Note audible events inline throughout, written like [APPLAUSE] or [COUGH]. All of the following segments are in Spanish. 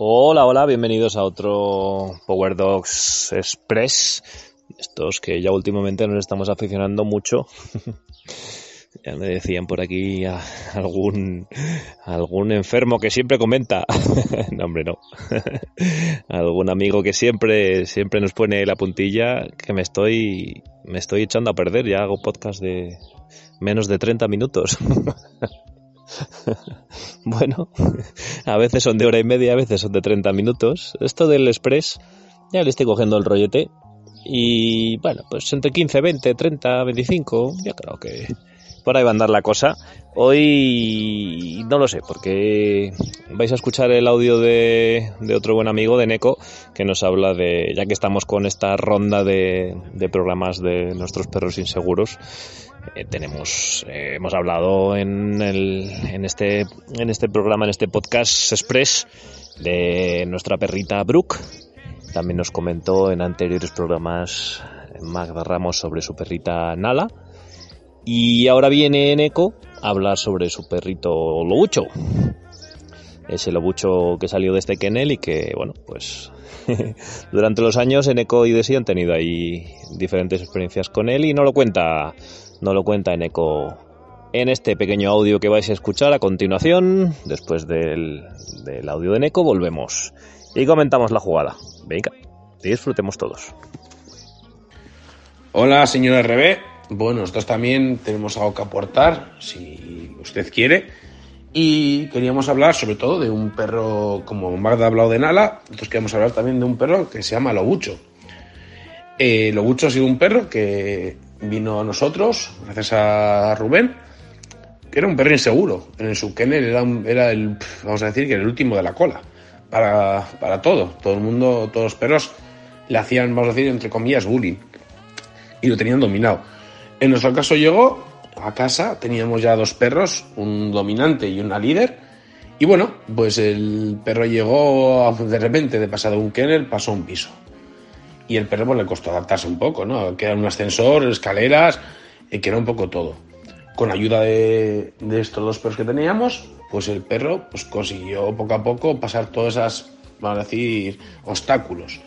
Hola, hola, bienvenidos a otro Power Dogs Express. Estos que ya últimamente nos estamos aficionando mucho. [LAUGHS] ya me decían por aquí algún algún enfermo que siempre comenta. [LAUGHS] no, hombre, no. [LAUGHS] algún amigo que siempre siempre nos pone la puntilla que me estoy me estoy echando a perder. Ya hago podcast de menos de 30 minutos. [LAUGHS] bueno, a veces son de hora y media, a veces son de 30 minutos. Esto del Express, ya le estoy cogiendo el rollete. Y bueno, pues entre 15, 20, 30, 25, ya creo que por ahí va a andar la cosa. Hoy no lo sé, porque vais a escuchar el audio de, otro buen amigo, de Neko, que nos habla de, ya que estamos con esta ronda de programas de nuestros perros inseguros, eh, tenemos, eh, hemos hablado en, el, en, este, en este programa, en este podcast express, de nuestra perrita Brooke. También nos comentó en anteriores programas Magda Ramos sobre su perrita Nala. Y ahora viene Eco a hablar sobre su perrito Lobucho. Ese Lobucho que salió de este kennel y que, bueno, pues [LAUGHS] durante los años Eco y Desi han tenido ahí diferentes experiencias con él y no lo cuenta no lo cuenta en eco en este pequeño audio que vais a escuchar a continuación. Después del, audio de Neko volvemos y comentamos la jugada. Venga, disfrutemos todos. Hola, señora RB. Bueno, nosotros también tenemos algo que aportar, si usted quiere. Y queríamos hablar sobre todo de un perro, como Magda ha hablado de Nala, nosotros queremos hablar también de un perro que se llama Lobucho. Eh, Lobucho ha sido un perro que vino a nosotros, gracias a Rubén, que era un perro inseguro. En el subkennel era, era el, vamos a decir, que el último de la cola. Para, para todo. Todo el mundo, todos los perros le hacían, vamos a decir, entre comillas, bullying. Y lo tenían dominado. En nuestro caso llegó a casa, teníamos ya dos perros, un dominante y una líder. Y bueno, pues el perro llegó de repente de pasado un kennel, pasó un piso y el perro le costó adaptarse un poco, ¿no? Que era un ascensor, escaleras, que era un poco todo. Con ayuda de, estos dos perros que teníamos, pues el perro pues, consiguió poco a poco pasar todas esas, vamos a decir, obstáculos.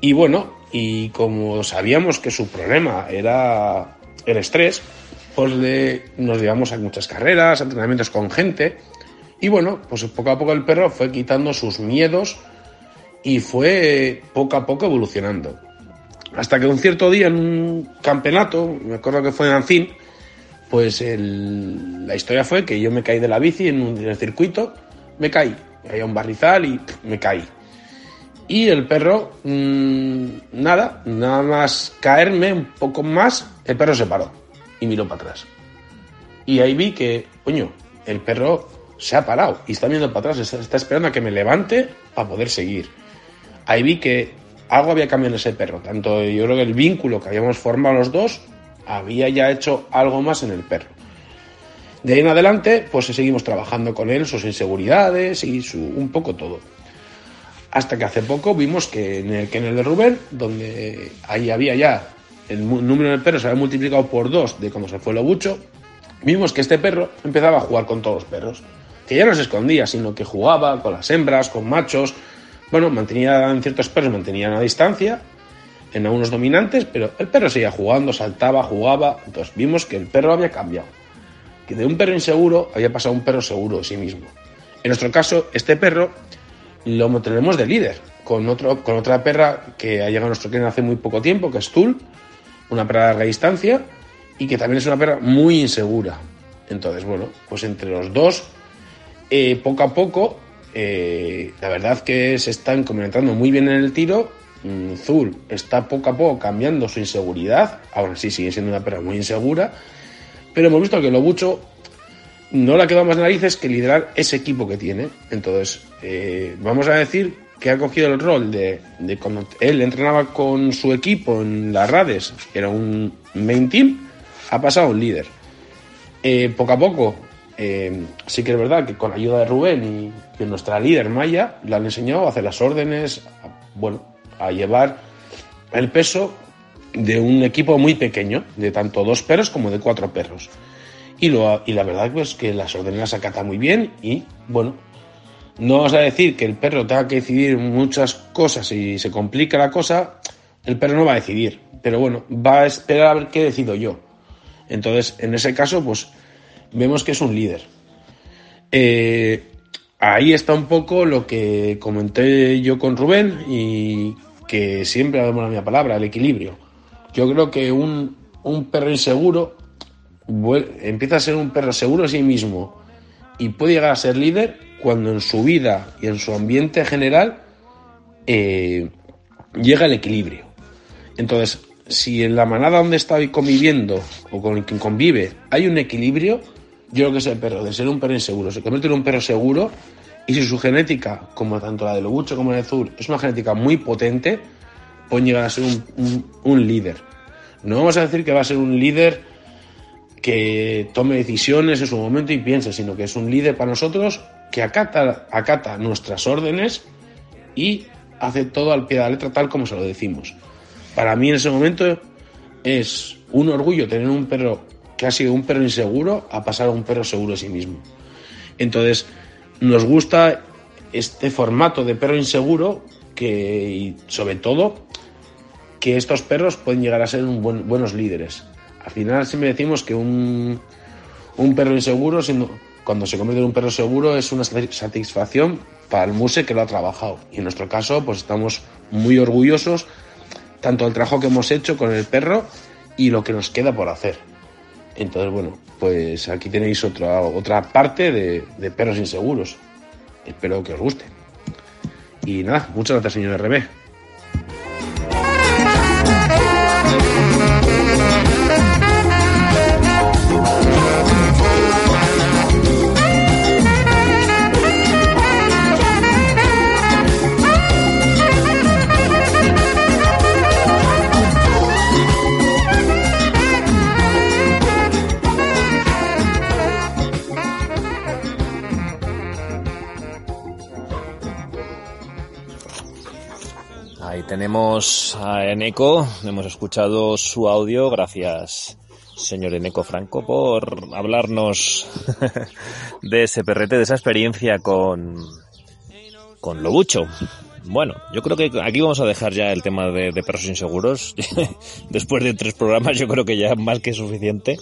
Y bueno, y como sabíamos que su problema era el estrés, pues nos llevamos a muchas carreras, entrenamientos con gente, y bueno, pues poco a poco el perro fue quitando sus miedos, y fue poco a poco evolucionando. Hasta que un cierto día en un campeonato, me acuerdo que fue en Ancín, pues la historia fue que yo me caí de la bici en, un, el circuito, me caí, había un barrizal y me caí. Y el perro, mm, nada, nada más caerme un poco más, el perro se paró y miró para atrás. Y ahí vi que, coño, el perro se ha parado y está mirando para atrás, está esperando a que me levante para poder seguir ahí vi que algo había cambiado en ese perro. Tanto yo creo que el vínculo que habíamos formado los dos había ya hecho algo más en el perro. De ahí en adelante, pues seguimos trabajando con él, sus inseguridades y un poco todo. Hasta que hace poco vimos que en el de Rubén, donde ahí había ya el número de perros se había multiplicado por dos de cuando se fue lo bucho, vimos que este perro empezaba a jugar con todos los perros. Que ya no se escondía, sino que jugaba con las hembras, con machos, bueno, mantenía en ciertos perros, mantenían a distancia, en algunos dominantes, pero el perro seguía jugando, saltaba, jugaba. Entonces vimos que el perro había cambiado. Que de un perro inseguro había pasado un perro seguro de sí mismo. En nuestro caso, este perro lo tenemos de líder, con, otro, con otra perra que ha llegado a nuestro cliente hace muy poco tiempo, que es Tul, una perra de larga distancia, y que también es una perra muy insegura. Entonces, bueno, pues entre los dos, eh, poco a poco eh, la verdad que se están complementando muy bien en el tiro. Mm, Zul está poco a poco cambiando su inseguridad. Ahora sí sigue siendo una perra muy insegura. Pero hemos visto que Lobucho no le ha quedado más narices que liderar ese equipo que tiene. Entonces, eh, vamos a decir que ha cogido el rol de, cuando él entrenaba con su equipo en las Rades, que era un main team, ha pasado un líder. Eh, poco a poco eh, sí que es verdad que con ayuda de Rubén y que nuestra líder Maya le han enseñado a hacer las órdenes, bueno, a llevar el peso de un equipo muy pequeño, de tanto dos perros como de cuatro perros. Y, la verdad pues que las órdenes las acata muy bien y bueno, no vamos a decir que el perro tenga que decidir muchas cosas y se complica la cosa, el perro no va a decidir, pero bueno, va a esperar a ver qué decido yo. Entonces, en ese caso, pues vemos que es un líder. Eh, ahí está un poco lo que comenté yo con Rubén y que siempre damos la misma palabra, el equilibrio. Yo creo que un, un perro inseguro empieza a ser un perro seguro a sí mismo y puede llegar a ser líder cuando en su vida y en su ambiente general eh, llega el equilibrio. Entonces, si en la manada donde está conviviendo o con quien convive hay un equilibrio, yo creo que ese perro, de ser un perro inseguro, se convierte en un perro seguro y si su genética, como tanto la de Lobucho como la de Azul, es una genética muy potente, pueden llegar a ser un líder. No vamos a decir que va a ser un líder que tome decisiones en su momento y piense, sino que es un líder para nosotros que acata, acata nuestras órdenes y hace todo al pie de la letra tal como se lo decimos. Para mí en ese momento es un orgullo tener un perro que ha sido un perro inseguro a pasar a un perro seguro de sí mismo. Entonces, nos gusta este formato de perro inseguro que, y sobre todo, que estos perros pueden llegar a ser buenos líderes. Al final siempre decimos que un, perro inseguro, cuando se convierte en un perro seguro, es una satisfacción para el muse que lo ha trabajado. Y en nuestro caso, pues estamos muy orgullosos tanto del trabajo que hemos hecho con el perro y lo que nos queda por hacer. Entonces, bueno, pues aquí tenéis otra, otra parte de, perros inseguros. Espero que os guste. Y nada, muchas gracias, señor RB. Tenemos a Eneco, hemos escuchado su audio, gracias señor Eneco Franco por hablarnos [LAUGHS] de ese perrete, de esa experiencia con, con Lobucho. Bueno, yo creo que aquí vamos a dejar ya el tema de, perros inseguros. [LAUGHS] Después de tres programas yo creo que ya más que suficiente.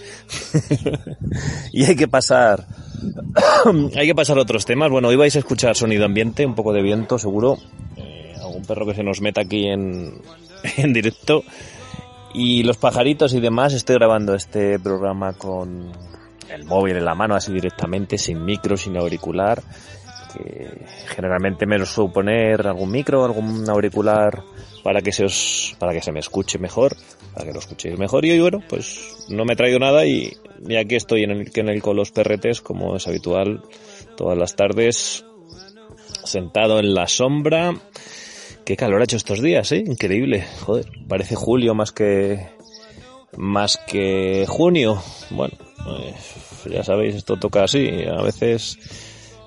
[LAUGHS] y hay que pasar, [COUGHS] hay que pasar a otros temas. Bueno, hoy vais a escuchar sonido ambiente, un poco de viento seguro perro que se nos meta aquí en, [LAUGHS] en directo. Y los pajaritos y demás, estoy grabando este programa con el móvil en la mano, así directamente, sin micro, sin auricular. Que generalmente me lo suelo poner algún micro, algún auricular para que se os, para que se me escuche mejor, para que lo escuchéis mejor. Y hoy, bueno, pues no me he traído nada y, y aquí estoy en el, en el con los perretes, como es habitual, todas las tardes, sentado en la sombra Qué calor ha hecho estos días, ¿eh? Increíble. Joder, parece julio más que más que junio. Bueno, pues, ya sabéis, esto toca así. A veces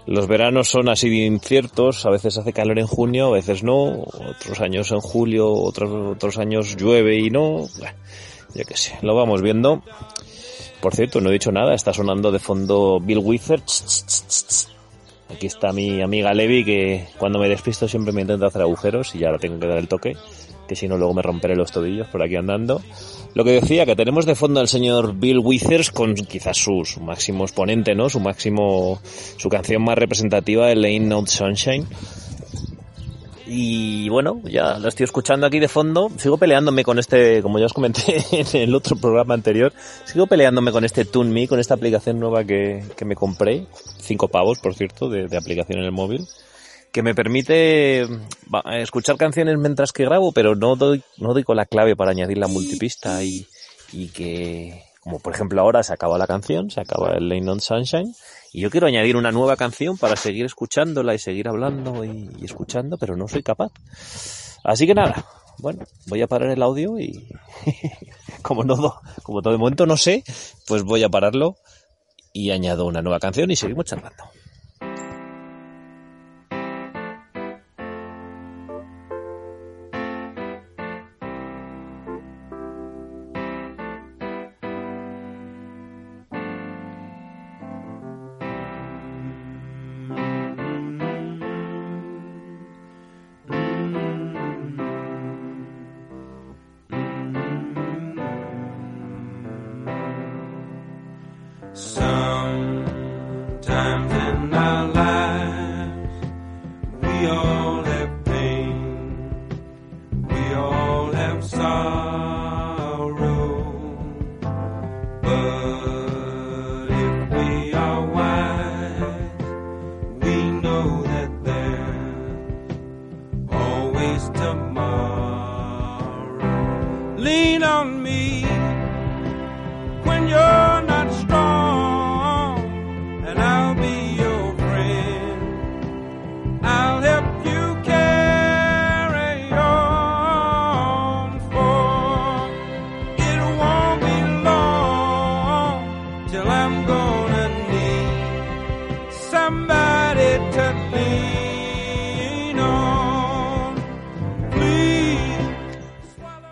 los veranos son así de inciertos, a veces hace calor en junio, a veces no, otros años en julio, otros, otros años llueve y no. Bueno, yo qué sé, lo vamos viendo. Por cierto, no he dicho nada, está sonando de fondo Bill Wizard. Aquí está mi amiga Levi que cuando me despisto siempre me intenta hacer agujeros y ya ahora tengo que dar el toque, que si no luego me romperé los tobillos por aquí andando. Lo que decía, que tenemos de fondo al señor Bill Withers con quizás su, máximo exponente, ¿no? Su máximo, su canción más representativa, el Ain't No Sunshine y bueno, ya lo estoy escuchando aquí de fondo. Sigo peleándome con este, como ya os comenté [LAUGHS] en el otro programa anterior, sigo peleándome con este TuneMe, con esta aplicación nueva que, que me compré. Cinco pavos, por cierto, de, de aplicación en el móvil que me permite escuchar canciones mientras que grabo, pero no doy, no doy con la clave para añadir la multipista y, y que, como por ejemplo ahora se acaba la canción, se acaba el Lane on Sunshine, y yo quiero añadir una nueva canción para seguir escuchándola y seguir hablando y, escuchando, pero no soy capaz. Así que nada, bueno, voy a parar el audio y [LAUGHS] como no, como todo de momento no sé, pues voy a pararlo y añado una nueva canción y seguimos charlando.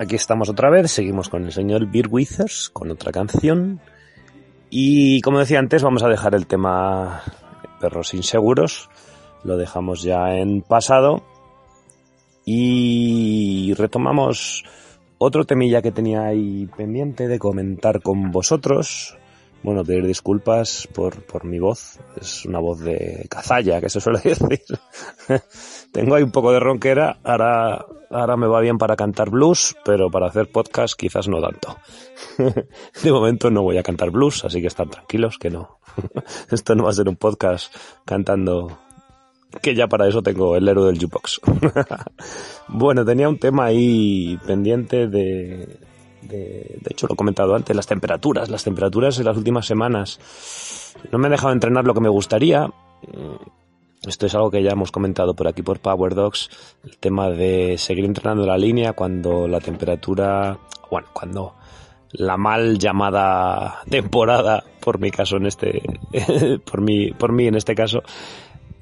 Aquí estamos otra vez, seguimos con el señor Beer Withers, con otra canción. Y como decía antes, vamos a dejar el tema perros inseguros, lo dejamos ya en pasado. Y retomamos otro temilla que tenía ahí pendiente de comentar con vosotros. Bueno, pedir disculpas por, por mi voz. Es una voz de cazalla, que se suele [LAUGHS] decir. Tengo ahí un poco de ronquera. Ahora, ahora me va bien para cantar blues, pero para hacer podcast quizás no tanto. [LAUGHS] de momento no voy a cantar blues, así que están tranquilos que no. [LAUGHS] Esto no va a ser un podcast cantando que ya para eso tengo el héroe del jukebox. bueno, tenía un tema ahí pendiente de, de, hecho lo he comentado antes, las temperaturas. Las temperaturas en las últimas semanas no me han dejado entrenar lo que me gustaría. Esto es algo que ya hemos comentado por aquí por Power Dogs, el tema de seguir entrenando la línea cuando la temperatura, bueno, cuando la mal llamada temporada, por mi caso en este, [LAUGHS] por mí, por mí en este caso,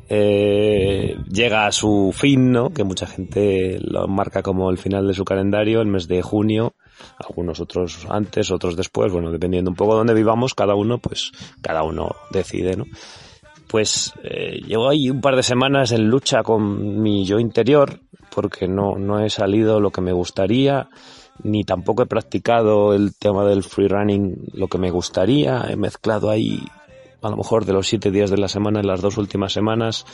eh, llega a su fin, ¿no? Que mucha gente lo marca como el final de su calendario, el mes de junio, algunos otros antes, otros después, bueno, dependiendo un poco de dónde vivamos, cada uno, pues, cada uno decide, ¿no? Pues eh, llevo ahí un par de semanas en lucha con mi yo interior, porque no, no he salido lo que me gustaría, ni tampoco he practicado el tema del free running lo que me gustaría, he mezclado ahí a lo mejor de los siete días de la semana en las dos últimas semanas,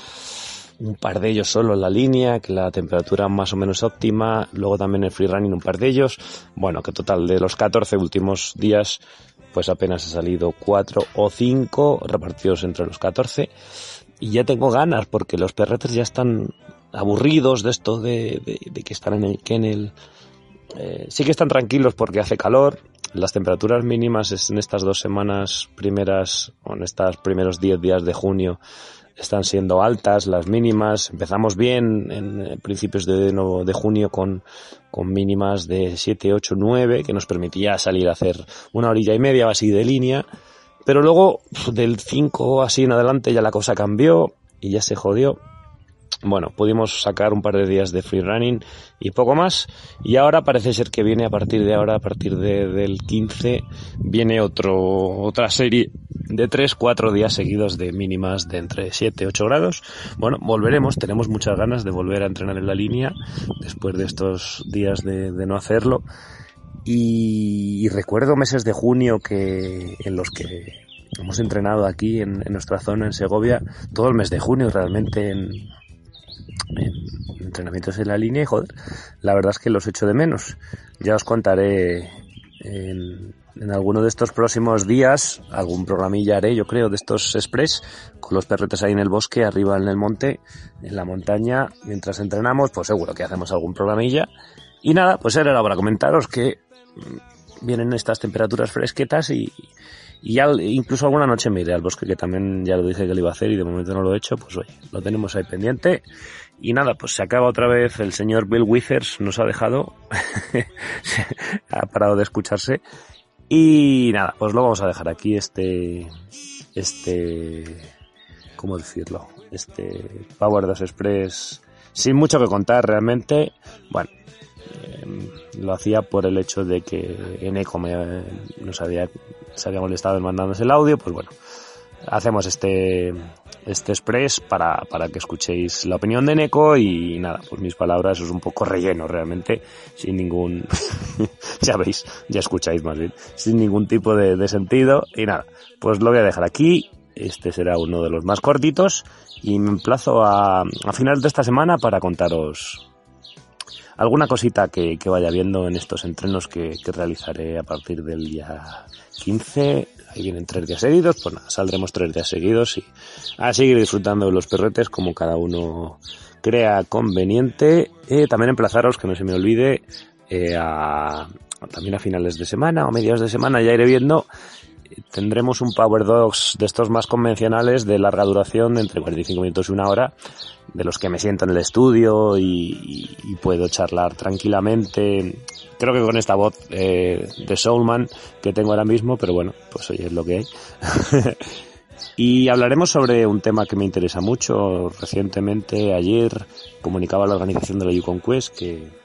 un par de ellos solo en la línea, que la temperatura más o menos óptima, luego también el free running un par de ellos, bueno, que total de los 14 últimos días pues apenas he salido cuatro o cinco repartidos entre los 14 y ya tengo ganas porque los perretes ya están aburridos de esto de, que están en el kennel. Eh, sí que están tranquilos porque hace calor, las temperaturas mínimas en estas dos semanas primeras, o en estos primeros 10 días de junio, están siendo altas las mínimas. Empezamos bien en principios de, de junio con, con mínimas de 7, 8, 9, que nos permitía salir a hacer una orilla y media así de línea. Pero luego, del 5 así en adelante, ya la cosa cambió y ya se jodió bueno, pudimos sacar un par de días de free running y poco más. Y ahora parece ser que viene a partir de ahora, a partir de, del 15, viene otro, otra serie de 3, 4 días seguidos de mínimas de entre 7, 8 grados. Bueno, volveremos, tenemos muchas ganas de volver a entrenar en la línea después de estos días de, de no hacerlo. Y, y, recuerdo meses de junio que, en los que hemos entrenado aquí en, en nuestra zona, en Segovia, todo el mes de junio realmente en, en entrenamientos en la línea y joder, la verdad es que los echo de menos. Ya os contaré en, alguno de estos próximos días, algún programilla haré, yo creo, de estos express, con los perretes ahí en el bosque, arriba en el monte, en la montaña, mientras entrenamos, pues seguro que hacemos algún programilla. Y nada, pues era para comentaros que vienen estas temperaturas fresquetas y, y ya incluso alguna noche me iré al bosque, que también ya lo dije que lo iba a hacer y de momento no lo he hecho, pues oye, lo tenemos ahí pendiente. Y nada, pues se acaba otra vez el señor Bill Withers, nos ha dejado, [LAUGHS] ha parado de escucharse. Y nada, pues lo vamos a dejar aquí, este, este, ¿cómo decirlo? Este Power 2 Express, sin mucho que contar realmente. Bueno, eh, lo hacía por el hecho de que Eneco me, nos había, se había molestado en el audio, pues bueno, hacemos este, este express para, para que escuchéis la opinión de Neko y nada, pues mis palabras es un poco relleno realmente, sin ningún, [LAUGHS] ya veis, ya escucháis más bien, sin ningún tipo de, de, sentido y nada, pues lo voy a dejar aquí Este será uno de los más cortitos y me emplazo a, a final de esta semana para contaros alguna cosita que, vaya viendo en estos entrenos que, realizaré a partir del día 15. Ahí vienen tres días seguidos, pues nada, saldremos tres días seguidos y a seguir disfrutando de los perretes como cada uno crea conveniente. Eh, también emplazaros, que no se me olvide, eh, a, también a finales de semana o mediados de semana ya iré viendo tendremos un Power Dogs de estos más convencionales de larga duración, entre 45 minutos y una hora, de los que me siento en el estudio y, puedo charlar tranquilamente. Creo que con esta voz eh, de Soulman que tengo ahora mismo, pero bueno, pues hoy es lo que hay. [LAUGHS] y hablaremos sobre un tema que me interesa mucho. Recientemente, ayer, comunicaba la organización de la Yukon Quest que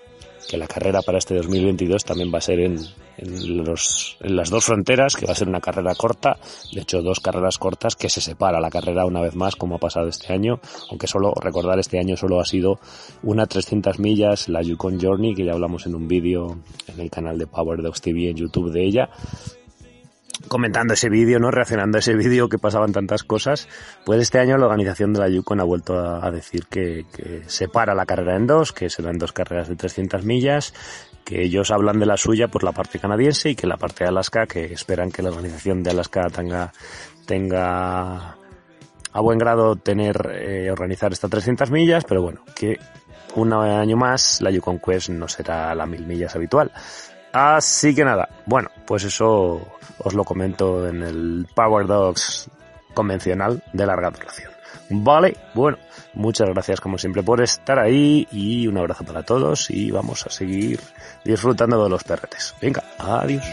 que la carrera para este 2022 también va a ser en, los, en las dos fronteras, que va a ser una carrera corta, de hecho dos carreras cortas que se separa la carrera una vez más como ha pasado este año, aunque solo recordar este año solo ha sido una 300 millas, la Yukon Journey, que ya hablamos en un vídeo en el canal de Power Dogs TV en YouTube de ella, comentando ese vídeo, ¿no? Reaccionando a ese vídeo que pasaban tantas cosas, pues este año la organización de la Yukon ha vuelto a, decir que, que, separa la carrera en dos, que serán dos carreras de 300 millas, que ellos hablan de la suya por la parte canadiense y que la parte de Alaska, que esperan que la organización de Alaska tenga, tenga a buen grado tener, eh, organizar estas 300 millas, pero bueno, que un año más la Yukon Quest no será la mil millas habitual. Así que nada, bueno, pues eso os lo comento en el Power Dogs convencional de larga duración. Vale, bueno, muchas gracias como siempre por estar ahí y un abrazo para todos y vamos a seguir disfrutando de los perretes. Venga, adiós.